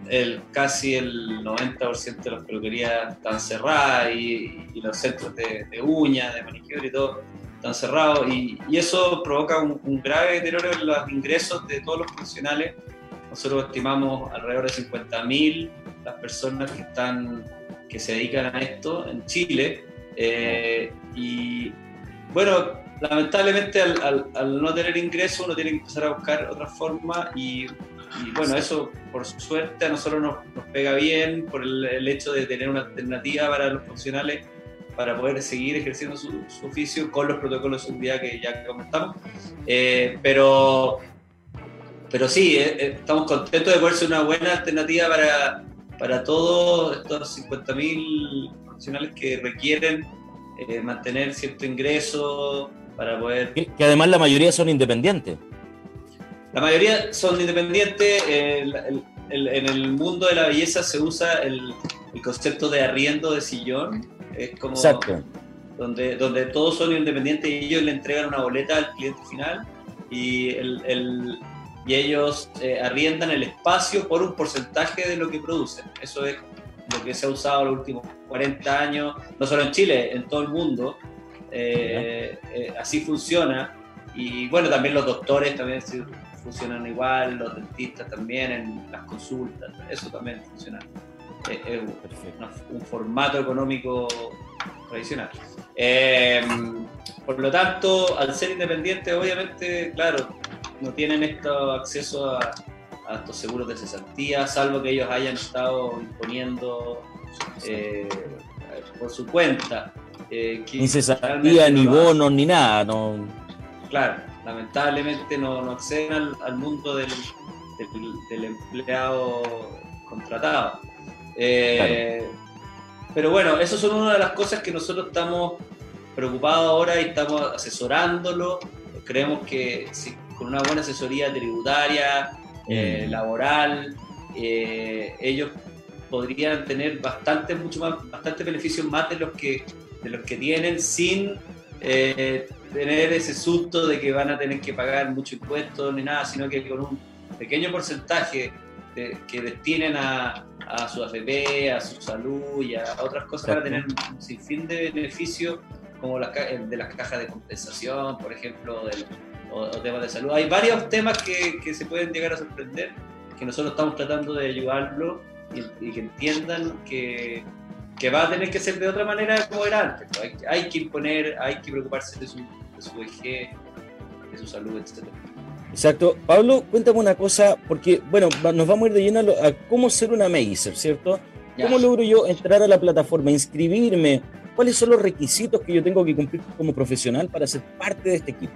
el, casi el 90% de las peluquerías están cerradas y, los centros de, de uñas, de manicure y todo están cerrados y, eso provoca un, grave deterioro en los ingresos de todos los profesionales. Nosotros estimamos alrededor de 50.000 las personas que, están, que se dedican a esto en Chile. Eh, y bueno, lamentablemente al, no tener ingresos uno tiene que empezar a buscar otra forma y, bueno, eso por suerte a nosotros nos, pega bien por el, hecho de tener una alternativa para los profesionales para poder seguir ejerciendo su, oficio con los protocolos de seguridad que ya comentamos. Eh, pero, pero sí, eh, eh, estamos contentos de poder ser una buena alternativa para, para todos estos 50.000 profesionales que requieren mantener cierto ingreso para poder... Que, además la mayoría son independientes. La mayoría son independientes. en el mundo de la belleza se usa el, el concepto de arriendo de sillón. Es como Exacto. Donde, donde todos son independientes y ellos le entregan una boleta al cliente final y, el, el y ellos eh, arriendan el espacio por un porcentaje de lo que producen. Eso es lo que se ha usado los últimos 40 años, no solo en Chile, en todo el mundo. Eh, eh, así funciona. Y bueno, también los doctores también funcionan igual, los dentistas también en las consultas, eso también funciona. Es, un formato económico tradicional. por lo tanto, al ser independiente, obviamente, claro, no tienen esto acceso a, a estos seguros de cesantía, salvo que ellos hayan estado imponiendo eh, por su cuenta. Eh, ni cesantía, ni bonos, ni nada. No... Claro, lamentablemente no, no acceden al, mundo del, del, empleado contratado. Eh, pero bueno, eso son una de las cosas que nosotros estamos preocupados ahora y estamos asesorándolo. Creemos que si, con una buena asesoría tributaria, eh, mm. laboral, eh, ellos podrían tener bastante, mucho más, bastante beneficios más de los que, de los que tienen sin eh, tener ese susto de que van a tener que pagar mucho impuestos ni nada, sino que con un pequeño porcentaje que destinen a, a, su AFP, a su salud y a otras cosas van a tener un sinfín de beneficios como las, de las cajas de compensación, por ejemplo, del, o, temas de salud. Hay varios temas que, que, se pueden llegar a sorprender, que nosotros estamos tratando de ayudarlo y, que entiendan que, que, va a tener que ser de otra manera como era antes. Hay, hay, que imponer, hay que preocuparse de su, de su vejez, de su salud, etc. Exacto. Pablo, cuéntame una cosa, porque, bueno, nos vamos a ir de lleno a cómo ser una Mazer, ¿cierto? ¿Cómo logro yo entrar a la plataforma, inscribirme? ¿Cuáles son los requisitos que yo tengo que cumplir como profesional para ser parte de este equipo?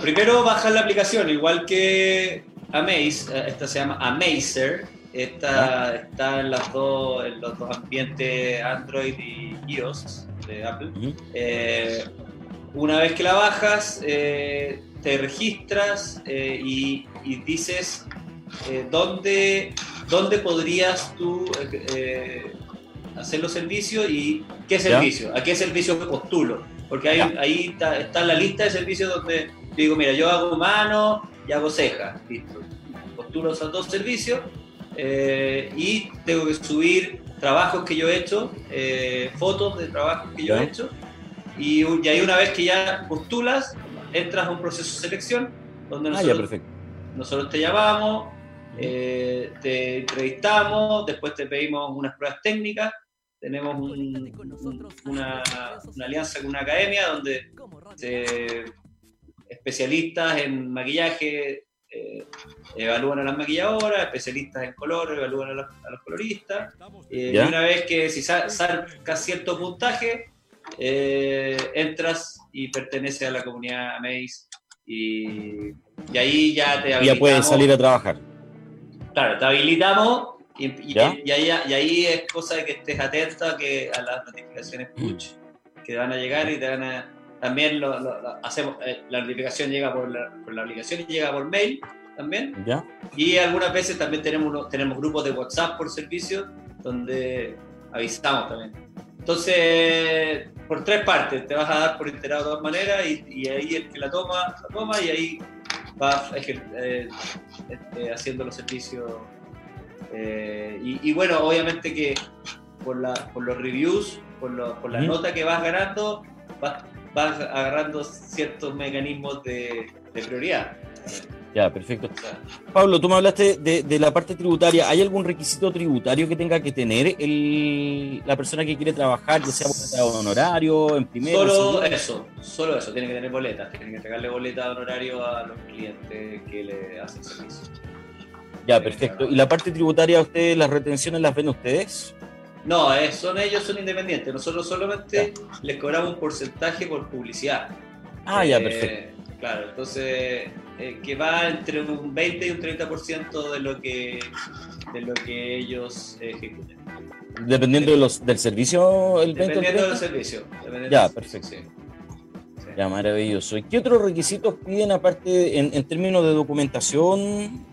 primero bajar la aplicación, igual que Amaze, eh, esta se llama Amazer, esta está en, las dos, en los dos ambientes Android y iOS de Apple. Eh, una vez que la bajas, eh, te registras y, dices dónde, dónde podrías tú hacer los servicios y qué servicio, a qué servicio postulo. Porque ahí, ahí está, está, la lista de servicios donde digo, mira, yo hago mano y hago ceja, listo. Postulo esos dos servicios eh, y tengo que subir trabajos que yo he hecho, eh, fotos de trabajos que yo he hecho. Y, ahí una vez que ya postulas, entras a un proceso de selección donde ah, nosotros, nosotros te llamamos, eh, te entrevistamos, después te pedimos unas pruebas técnicas, tenemos una, una, alianza con una academia donde se especialistas en maquillaje eh, evalúan a las maquilladoras, especialistas en color evalúan a los, coloristas. Eh, y una vez que si saca cierto puntaje, entras y perteneces a la comunidad Amaze y, y ahí ya te habilitamos. Ya puedes salir a trabajar. Claro, te habilitamos y, y, ahí, y, ahí, es cosa de que estés atenta que a las notificaciones push que van a llegar y te van a también lo, hacemos, eh, la notificación llega por la, por la, aplicación y llega por mail también. ¿Ya? Y algunas veces también tenemos, tenemos grupos de WhatsApp por servicio donde avisamos también. Entonces, por tres partes, te vas a dar por enterado de todas maneras y, y ahí el que la toma, la toma y ahí va eh, este, haciendo los servicios. Eh, y, bueno, obviamente que por, la, por los reviews, por, por la nota que vas ganando, vas, vas agarrando ciertos mecanismos de, prioridad. Ya, perfecto. Pablo, tú me hablaste de, la parte tributaria. ¿Hay algún requisito tributario que tenga que tener el, la persona que quiere trabajar, ya sea por honorario, en primero? Solo eso, solo eso. Tiene que tener boletas, tiene que entregarle boletas de honorario a los clientes que le hacen servicio. Ya, perfecto. ¿Y la parte tributaria, ustedes, las retenciones las ven ustedes? No, son ellos son independientes. Nosotros solamente les cobramos un porcentaje por publicidad. Ah, ya, eh, perfecto. Claro, entonces eh, que va entre un 20 y un 30% de lo que de lo que ellos ejecuten. Dependiendo de los, del servicio, el Dependiendo del servicio. ya, perfecto. Ya, maravilloso. ¿Y qué otros requisitos piden aparte en, en términos de documentación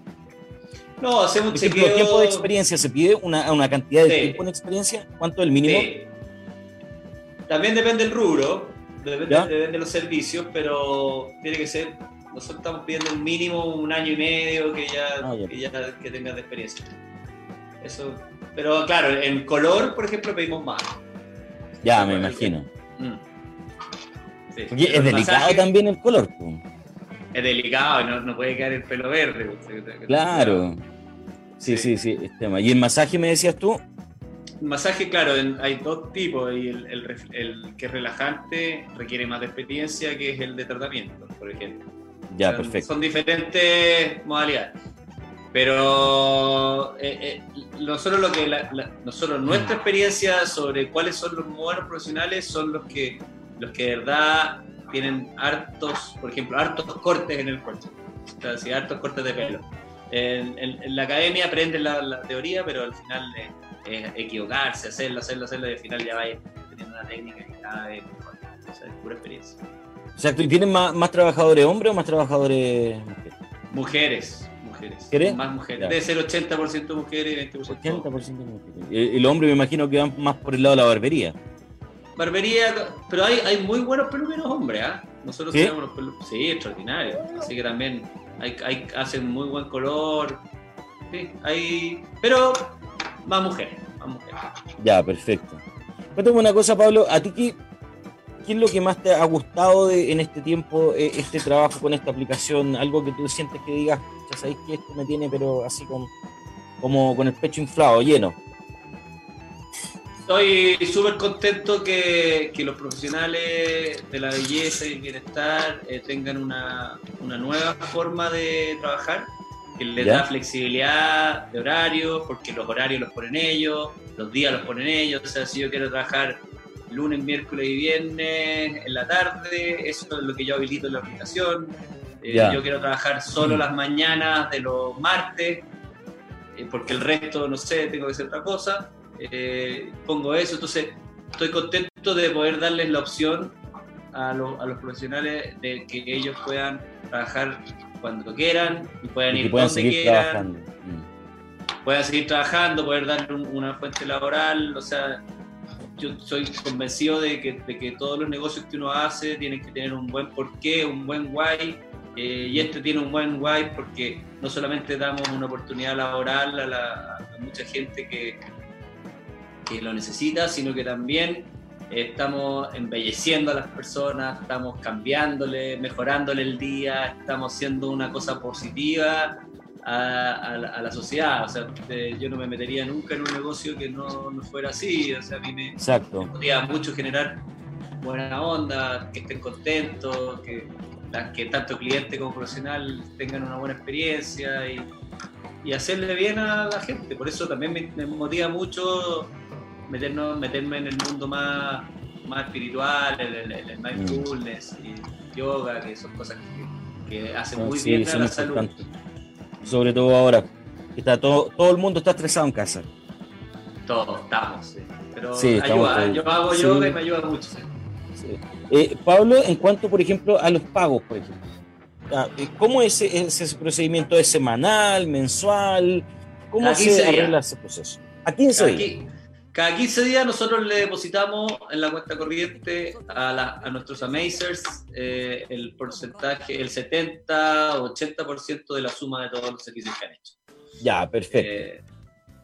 No, hacemos un chequeo. tiempo de experiencia? ¿Se pide una, una cantidad de tiempo en experiencia? ¿Cuánto es el mínimo? También depende del rubro, depende, de los servicios, pero tiene que ser. Nosotros estamos pidiendo un mínimo un año y medio que ya, ah, que, ya que tengas de experiencia. Eso. Pero claro, en color, por ejemplo, pedimos más. Ya, me imagino. Mm. es delicado también el color. Es delicado, no, no puede quedar el pelo verde. Claro. Sí, sí, sí, tema. ¿Y el masaje me decías tú? Masaje, claro, hay dos tipos. Y el, el, que es relajante requiere más de experiencia que es el de tratamiento, por ejemplo. Ya, perfecto. Son diferentes modalidades. Pero eh, eh, nosotros lo que nosotros nuestra experiencia sobre cuáles son los buenos profesionales son los que los que de verdad tienen hartos, por ejemplo, hartos cortes en el cuerpo, o sea, hartos cortes de pelo. En, la academia aprenden la, teoría, pero al final es, equivocarse, hacerlo, hacerlo, hacerlo, y al final ya va teniendo una técnica que cada vez mejor. O sea, es pura experiencia. Exacto, ¿y tienen más, más trabajadores hombres o más trabajadores mujeres? mujeres. Más mujeres. Debe ser 80% mujeres y 20% 80% mujeres. El hombre me imagino que van más por el lado de la barbería. Barbería, pero hay, hay muy buenos peluqueros hombres, ¿ah? Nosotros tenemos los peluqueros. Sí, extraordinarios. Así que también hay, hay, hacen muy buen color. Sí, hay. Pero más mujeres, más mujeres. Ya, perfecto. Cuéntame una cosa, Pablo. ¿A ti qué, qué es lo que más te ha gustado en este tiempo, eh, este trabajo con esta aplicación? Algo que tú sientes que digas, ya sabéis que esto me tiene, pero así con, como con el pecho inflado, lleno. Estoy súper contento que, los profesionales de la belleza y el bienestar eh, tengan una, nueva forma de trabajar, que les da flexibilidad de horario, porque los horarios los ponen ellos, los días los ponen ellos. O sea, si yo quiero trabajar lunes, miércoles y viernes en la tarde, eso es lo que yo habilito en la aplicación. Eh, yo quiero trabajar solo las mañanas de los martes, eh, porque el resto, no sé, tengo que hacer otra cosa. Eh, pongo eso, entonces estoy contento de poder darles la opción a, los profesionales de que ellos puedan trabajar cuando quieran y puedan ir donde quieran. Mm. Puedan seguir trabajando, poder dar una fuente laboral, o sea, yo soy convencido de que, de que, todos los negocios que uno hace tienen que tener un buen porqué, un buen why, eh, y este tiene un buen why porque no solamente damos una oportunidad laboral a, a mucha gente que, que lo necesita, sino que también estamos embelleciendo a las personas, estamos cambiándole, mejorándole el día, estamos haciendo una cosa positiva a, la, sociedad. O sea, yo no me metería nunca en un negocio que no, fuera así. O sea, a mí me, Exacto. podría mucho generar buena onda, que estén contentos, que, que tanto cliente como profesional tengan una buena experiencia y, hacerle bien a la gente. Por eso también me motiva mucho meternos, meterme en el mundo más, más espiritual, el, el, mindfulness y yoga, que son cosas que, hacen muy bien a la salud. Sobre todo ahora, que está todo, todo el mundo está estresado en casa. Todos estamos, sí. Pero ayuda, yo hago yoga y me ayuda mucho. Eh, Pablo, en cuanto, por ejemplo, a los pagos, por ejemplo. Ah, eh, ¿Cómo es ese, procedimiento? ¿Es semanal, mensual? ¿Cómo se arregla ese proceso? ¿A 15 días? Cada 15 días nosotros le depositamos en la cuenta corriente a, nuestros Amazers eh, el porcentaje, el 70 o 80% de la suma de todos los servicios que han hecho. Ya, perfecto. Eh,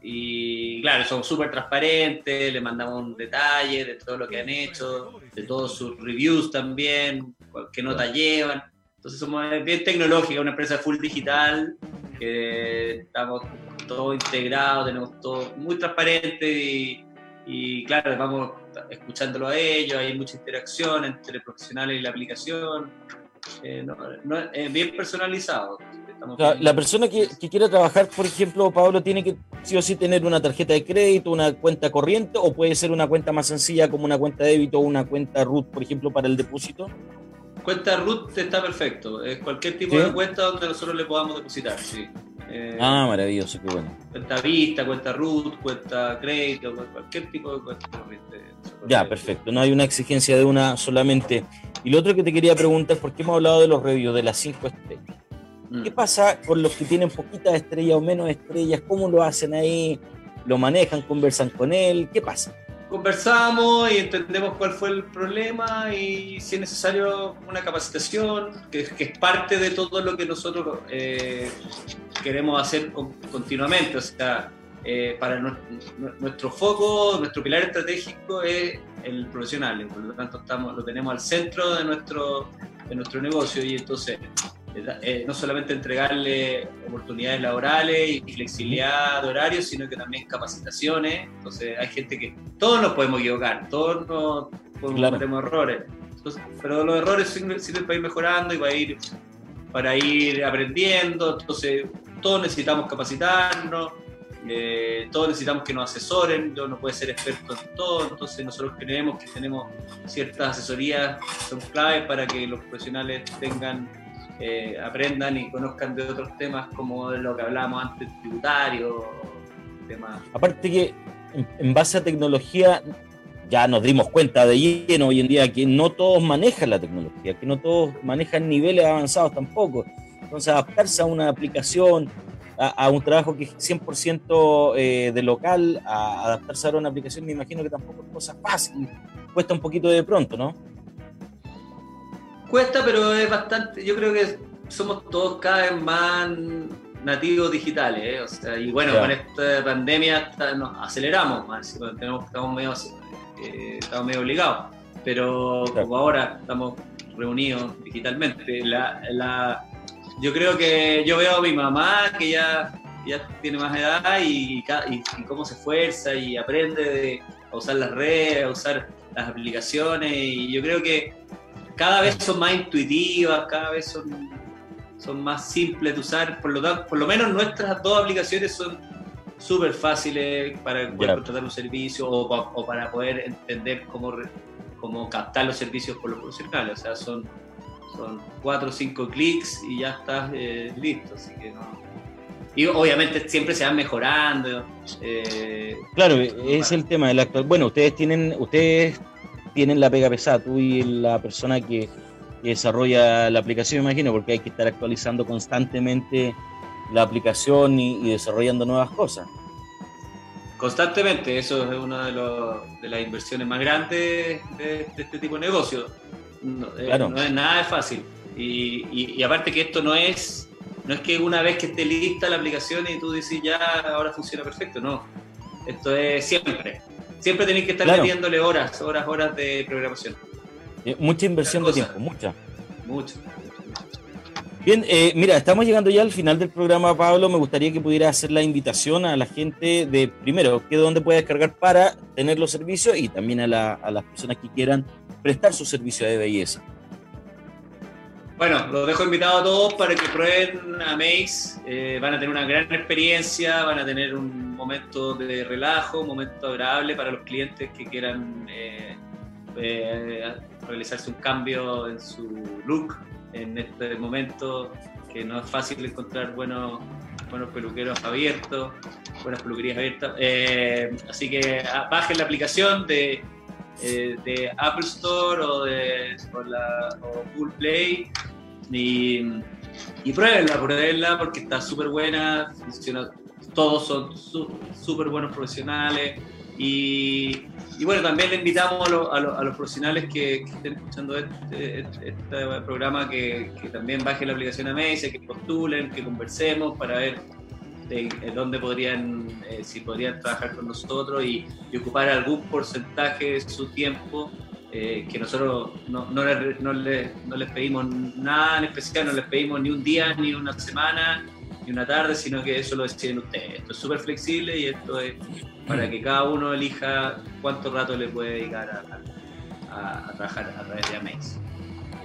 y claro, son súper transparentes, le mandamos un detalle de todo lo que han hecho, de todos sus reviews también, qué nota llevan. Entonces somos bien tecnológica, una empresa full digital, que estamos todos integrados, tenemos todo muy transparente y, claro, vamos escuchándolo a ellos, hay mucha interacción entre profesionales y la aplicación, eh, es bien personalizado. la persona que, que, quiera trabajar, por ejemplo, Pablo, tiene que sí o sí tener una tarjeta de crédito, una cuenta corriente, o puede ser una cuenta más sencilla como una cuenta de débito o una cuenta RUT, por ejemplo, para el depósito cuenta root está perfecto. Es cualquier tipo de cuenta donde nosotros le podamos depositar, sí. Eh, ah, maravilloso, qué bueno. Cuenta vista, cuenta root, cuenta crédito, cualquier tipo de cuenta. Ya, perfecto. No hay una exigencia de una solamente. Y lo otro que te quería preguntar, ¿por qué hemos hablado de los reviews de las cinco estrellas? Mm. ¿Qué pasa con los que tienen poquitas estrellas o menos estrellas? ¿Cómo lo hacen ahí? ¿Lo manejan? ¿Conversan con él? ¿Qué pasa? Conversamos y entendemos cuál fue el problema y si es necesario una capacitación, que, es parte de todo lo que nosotros eh, queremos hacer continuamente. O sea, eh, para nuestro, foco, nuestro pilar estratégico es el profesional, por lo tanto estamos, lo tenemos al centro de nuestro, de nuestro negocio y entonces eh, no solamente entregarle oportunidades laborales y flexibilidad de horarios, sino que también capacitaciones. Entonces hay gente que todos nos podemos equivocar, todos nos cometemos errores, pero los errores sirven, para ir mejorando y para ir, para ir aprendiendo. Entonces todos necesitamos capacitarnos. Eh, todos necesitamos que nos asesoren, yo no puedo ser experto en todo, entonces nosotros creemos que tenemos ciertas asesorías que son claves para que los profesionales tengan eh, aprendan y conozcan de otros temas como lo que hablábamos antes, tributario, temas. Aparte que en, base a tecnología ya nos dimos cuenta de lleno hoy en día que no todos manejan la tecnología, que no todos manejan niveles avanzados tampoco. Entonces adaptarse a una aplicación, a, un trabajo que es 100% eh, de local, a adaptarse a una aplicación me imagino que tampoco es cosa fácil, cuesta un poquito de pronto, ¿no? Cuesta, pero es bastante, yo creo que somos todos cada vez más nativos digitales, ¿eh? o sea, y bueno, con esta pandemia nos aceleramos más, tenemos, estamos, medio, eh, estamos medio obligados, pero como ahora estamos reunidos digitalmente, la, la, yo creo que yo veo a mi mamá que ya, ya tiene más edad y, y, y cómo se esfuerza y aprende de, a usar las redes, a usar las aplicaciones, y yo creo que cada vez son más intuitivas, cada vez son, son más simples de usar. Por lo, tanto, por lo menos nuestras dos aplicaciones son súper fáciles para poder contratar un servicio o, para poder entender cómo, cómo captar los servicios por los profesionales. O sea, son, son cuatro o cinco clics y ya estás eh, listo. Así que no. Y obviamente siempre se van mejorando. Eh, claro, es el tema del actual. Bueno, ustedes tienen, ustedes tienen la pega pesada, tú y la persona que, desarrolla la aplicación, me imagino, porque hay que estar actualizando constantemente la aplicación y, desarrollando nuevas cosas. Constantemente, eso es una de, las inversiones más grandes de, este tipo de negocio. No, eh, es nada de fácil. Y, aparte que esto no es, no es que una vez que esté lista la aplicación y tú dices ya ahora funciona perfecto, no. Esto es siempre. Siempre tenéis que estar metiéndole horas, horas, horas de programación. Eh, mucha inversión de tiempo, mucha. Mucha. Bien, eh, mira, estamos llegando ya al final del programa, Pablo. Me gustaría que pudiera hacer la invitación a la gente de, primero, que dónde puede descargar para tener los servicios y también a, las personas que quieran prestar su servicio de belleza. Bueno, los dejo invitados a todos para que prueben a Maze. Eh, van a tener una gran experiencia, van a tener un momento de relajo, un momento agradable para los clientes que quieran eh, eh, realizarse un cambio en su look en este momento que no es fácil encontrar buenos, buenos peluqueros abiertos, buenas peluquerías abiertas. así que ah, bajen la aplicación de eh, de Apple Store o de Google Play y, y pruébenla, pruébenla porque está súper buena, funciona, todos son súper buenos profesionales. Y, y, bueno, también le invitamos a, a, los profesionales que, estén escuchando este, este, este programa que, también bajen la aplicación a Mace, que postulen, que conversemos para ver de, dónde podrían, eh, si podrían trabajar con nosotros y, ocupar algún porcentaje de su tiempo, eh, que nosotros no, no, les, no, les, pedimos nada en especial, no les pedimos ni un día, ni una semana, ni una tarde, sino que eso lo deciden ustedes. Esto es súper flexible y esto es para que cada uno elija cuánto rato le puede dedicar a, trabajar a través de Amex.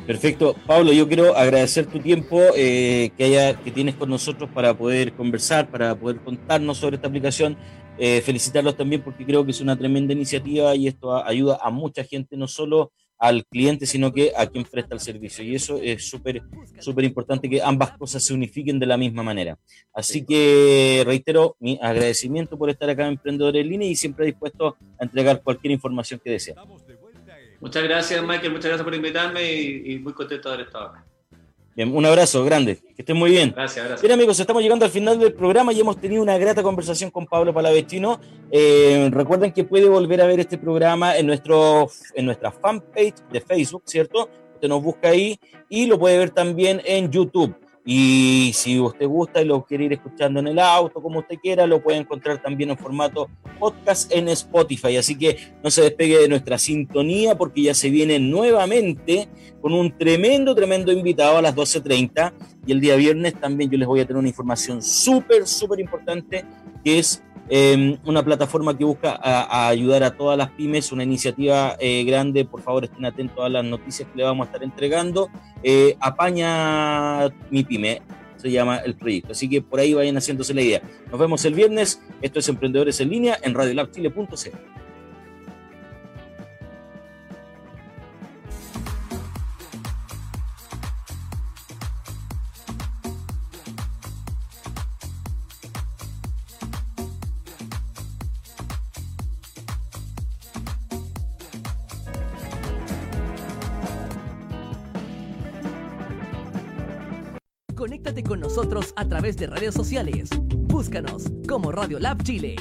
Perfecto. Pablo, yo quiero agradecer tu tiempo eh, que tienes con nosotros para poder conversar, para poder contarnos sobre esta aplicación. Eh, felicitarlos también porque creo que es una tremenda iniciativa y esto ayuda a mucha gente, no solo al cliente, sino que a quien presta el servicio. Y eso es súper, súper importante que ambas cosas se unifiquen de la misma manera. Así que reitero mi agradecimiento por estar acá en Emprendedores en y siempre dispuesto a entregar cualquier información que deseen. Muchas gracias, Michael. Muchas gracias por invitarme y, muy contento de haber estado acá. Un abrazo grande, que estén muy bien. Gracias, gracias. Bien amigos, estamos llegando al final del programa y hemos tenido una grata conversación con Pablo Palavestino. Eh, recuerden que puede volver a ver este programa en, nuestro, en nuestra fanpage de Facebook, ¿cierto? Usted nos busca ahí y lo puede ver también en YouTube. Y si usted gusta y lo quiere ir escuchando en el auto, como usted quiera, lo puede encontrar también en formato podcast en Spotify. Así que no se despegue de nuestra sintonía porque ya se viene nuevamente con un tremendo, tremendo invitado a las 12.30. Y el día viernes también yo les voy a tener una información súper, súper importante que es Em, una plataforma que busca ayudar a todas las pymes, una iniciativa eh, grande, por favor estén atentos a las noticias que le vamos a estar entregando. Eh, apaña mi pyme, se llama el proyecto, así que por ahí vayan haciéndose la idea. Nos vemos el viernes, esto es Emprendedores en línea en radiolabchile.cl. a través de redes sociales. Búscanos como Radio Lab Chile